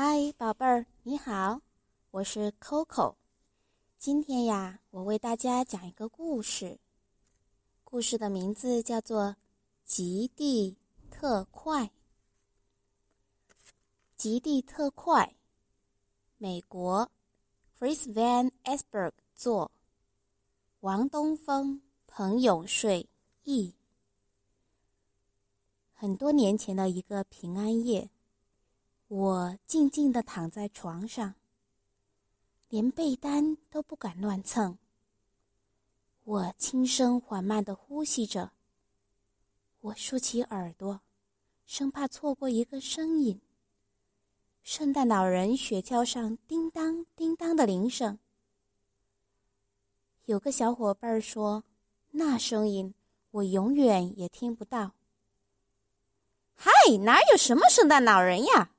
嗨，宝贝儿，你好，我是 Coco。今天呀，我为大家讲一个故事。故事的名字叫做《极地特快》。极地特快，美国 f r i s Van Esberg 作，王东峰、彭永睡译。很多年前的一个平安夜。我静静地躺在床上，连被单都不敢乱蹭。我轻声缓慢地呼吸着。我竖起耳朵，生怕错过一个声音。圣诞老人雪橇上叮当叮当的铃声。有个小伙伴说：“那声音我永远也听不到。”嗨，哪有什么圣诞老人呀？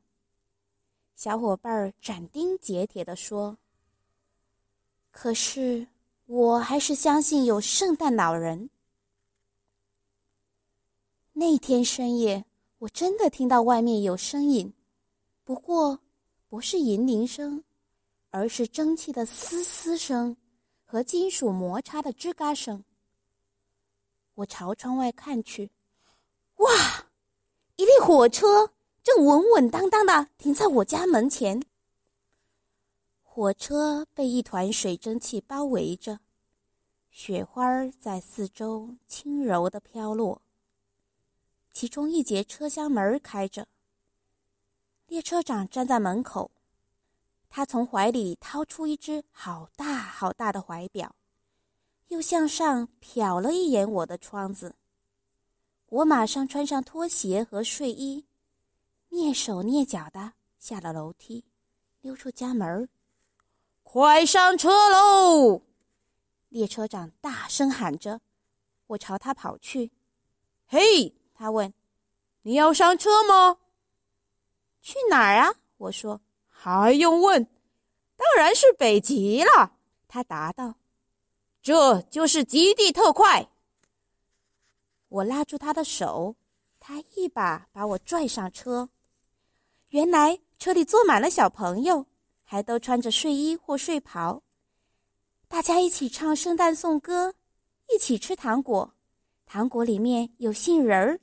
小伙伴斩钉截铁地说：“可是，我还是相信有圣诞老人。”那天深夜，我真的听到外面有声音，不过不是银铃声，而是蒸汽的嘶嘶声和金属摩擦的吱嘎声。我朝窗外看去，哇，一列火车！正稳稳当当的停在我家门前。火车被一团水蒸气包围着，雪花在四周轻柔的飘落。其中一节车厢门开着，列车长站在门口，他从怀里掏出一只好大好大的怀表，又向上瞟了一眼我的窗子。我马上穿上拖鞋和睡衣。蹑手蹑脚的下了楼梯，溜出家门快上车喽！列车长大声喊着。我朝他跑去。嘿，他问：“你要上车吗？”“去哪儿啊？”我说。“还用问？当然是北极了。”他答道。“这就是极地特快。”我拉住他的手，他一把把我拽上车。原来车里坐满了小朋友，还都穿着睡衣或睡袍。大家一起唱圣诞颂歌，一起吃糖果，糖果里面有杏仁儿，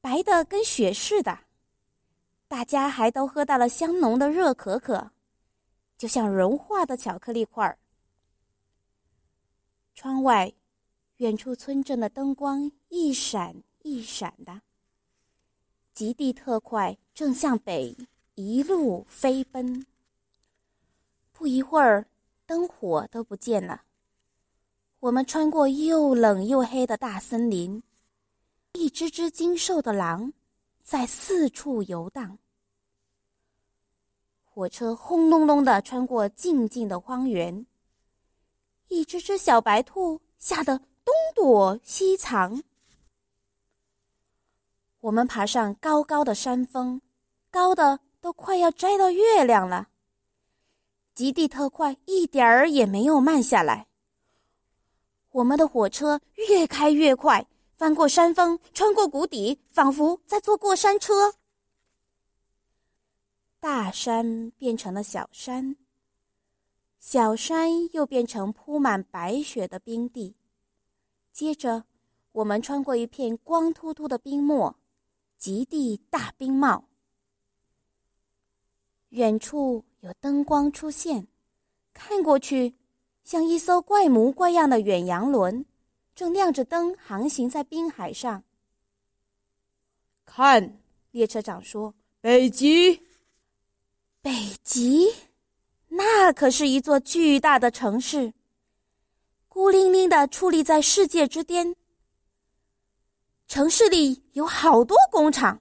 白的跟雪似的。大家还都喝到了香浓的热可可，就像融化的巧克力块儿。窗外，远处村镇的灯光一闪一闪的。极地特快，正向北一路飞奔。不一会儿，灯火都不见了。我们穿过又冷又黑的大森林，一只只精瘦的狼在四处游荡。火车轰隆隆的穿过静静的荒原，一只只小白兔吓得东躲西藏。我们爬上高高的山峰，高的都快要摘到月亮了。极地特快，一点儿也没有慢下来。我们的火车越开越快，翻过山峰，穿过谷底，仿佛在坐过山车。大山变成了小山，小山又变成铺满白雪的冰地。接着，我们穿过一片光秃秃的冰漠。极地大冰帽，远处有灯光出现，看过去，像一艘怪模怪样的远洋轮，正亮着灯航行在冰海上。看，列车长说：“北极，北极，那可是一座巨大的城市，孤零零的矗立在世界之巅。”城市里有好多工厂，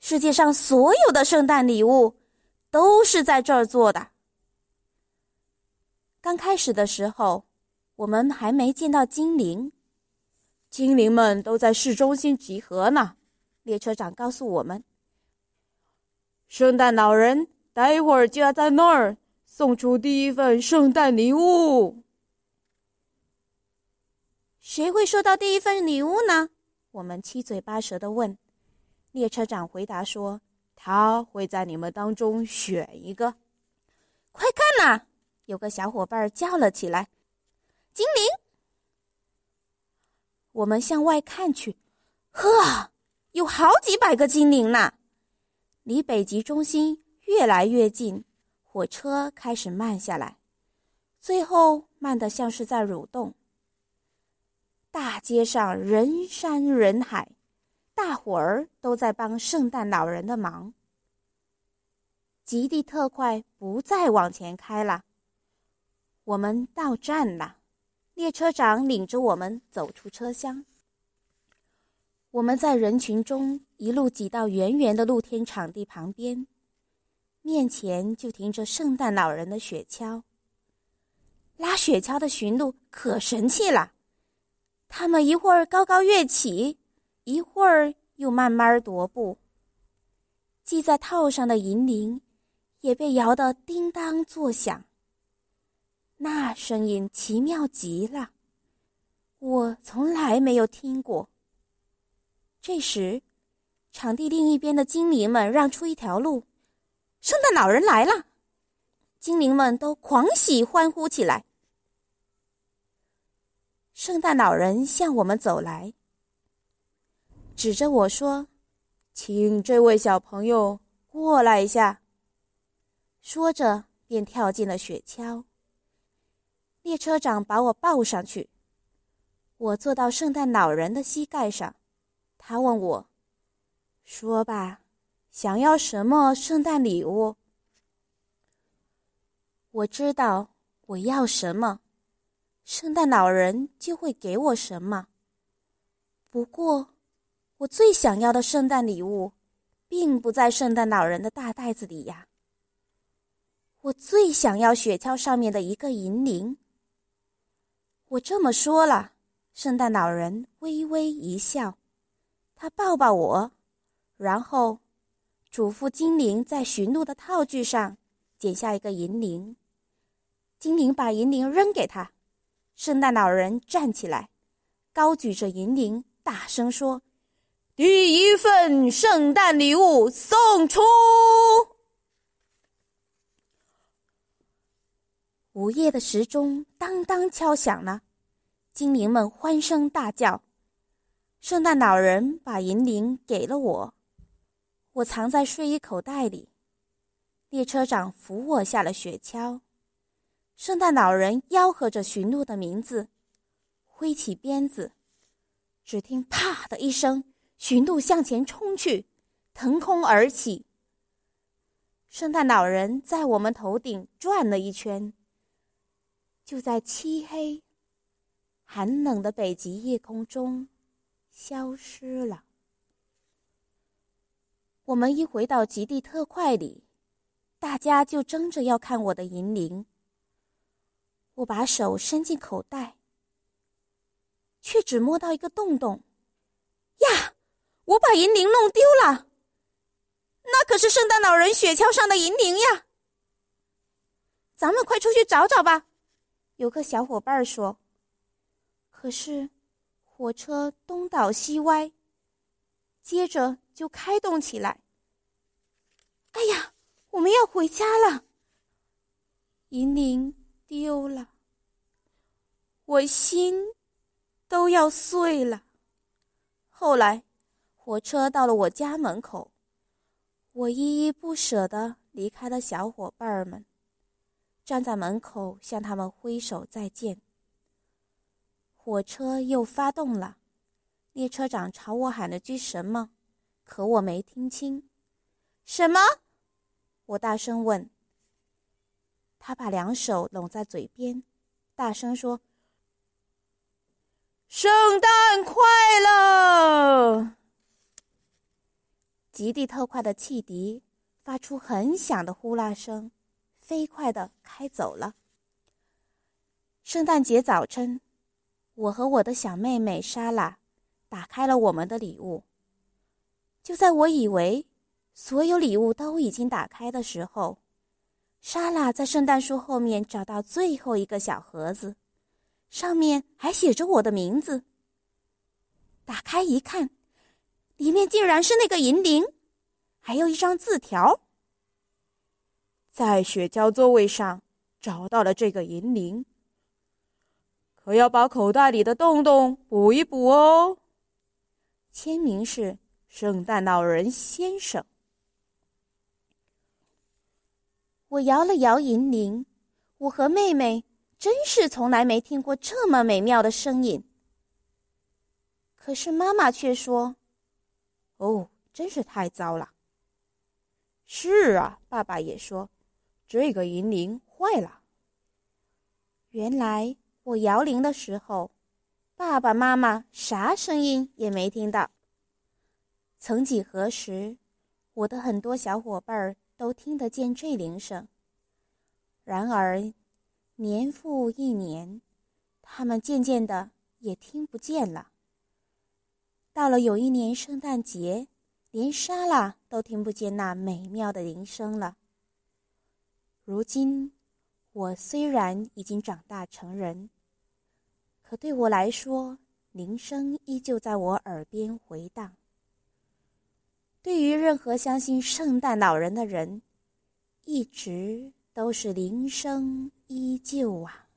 世界上所有的圣诞礼物都是在这儿做的。刚开始的时候，我们还没见到精灵，精灵们都在市中心集合呢。列车长告诉我们，圣诞老人待会儿就要在那儿送出第一份圣诞礼物。谁会收到第一份礼物呢？我们七嘴八舌的问，列车长回答说：“他会在你们当中选一个。快看呐！有个小伙伴叫了起来：“精灵！”我们向外看去，呵，有好几百个精灵呢！离北极中心越来越近，火车开始慢下来，最后慢得像是在蠕动。大街上人山人海，大伙儿都在帮圣诞老人的忙。极地特快不再往前开了，我们到站了。列车长领着我们走出车厢。我们在人群中一路挤到圆圆的露天场地旁边，面前就停着圣诞老人的雪橇。拉雪橇的驯鹿可神气了。他们一会儿高高跃起，一会儿又慢慢踱步。系在套上的银铃也被摇得叮当作响。那声音奇妙极了，我从来没有听过。这时，场地另一边的精灵们让出一条路，圣诞老人来了，精灵们都狂喜欢呼起来。圣诞老人向我们走来，指着我说：“请这位小朋友过来一下。”说着，便跳进了雪橇。列车长把我抱上去，我坐到圣诞老人的膝盖上。他问我：“说吧，想要什么圣诞礼物？”我知道我要什么。圣诞老人就会给我什么。不过，我最想要的圣诞礼物，并不在圣诞老人的大袋子里呀。我最想要雪橇上面的一个银铃。我这么说了，圣诞老人微微一笑，他抱抱我，然后嘱咐精灵在驯鹿的套具上剪下一个银铃。精灵把银铃扔给他。圣诞老人站起来，高举着银铃，大声说：“第一份圣诞礼物送出！”午夜的时钟当当敲响了，精灵们欢声大叫。圣诞老人把银铃给了我，我藏在睡衣口袋里。列车长扶我下了雪橇。圣诞老人吆喝着驯鹿的名字，挥起鞭子，只听“啪”的一声，驯鹿向前冲去，腾空而起。圣诞老人在我们头顶转了一圈，就在漆黑、寒冷的北极夜空中消失了。我们一回到极地特快里，大家就争着要看我的银铃。我把手伸进口袋，却只摸到一个洞洞。呀，我把银铃弄丢了！那可是圣诞老人雪橇上的银铃呀！咱们快出去找找吧！有个小伙伴说。可是，火车东倒西歪，接着就开动起来。哎呀，我们要回家了！银铃。丢了，我心都要碎了。后来，火车到了我家门口，我依依不舍的离开了小伙伴们，站在门口向他们挥手再见。火车又发动了，列车长朝我喊了句什么，可我没听清。什么？我大声问。他把两手拢在嘴边，大声说：“圣诞快乐！”极地特快的汽笛发出很响的呼啦声，飞快的开走了。圣诞节早晨，我和我的小妹妹莎拉打开了我们的礼物。就在我以为所有礼物都已经打开的时候，莎拉在圣诞树后面找到最后一个小盒子，上面还写着我的名字。打开一看，里面竟然是那个银铃，还有一张字条，在雪橇座位上找到了这个银铃，可要把口袋里的洞洞补一补哦。签名是圣诞老人先生。我摇了摇银铃，我和妹妹真是从来没听过这么美妙的声音。可是妈妈却说：“哦，真是太糟了。”是啊，爸爸也说：“这个银铃坏了。”原来我摇铃的时候，爸爸妈妈啥声音也没听到。曾几何时，我的很多小伙伴儿。都听得见这铃声。然而，年复一年，他们渐渐的也听不见了。到了有一年圣诞节，连莎拉都听不见那美妙的铃声了。如今，我虽然已经长大成人，可对我来说，铃声依旧在我耳边回荡。对于任何相信圣诞老人的人，一直都是铃声依旧啊。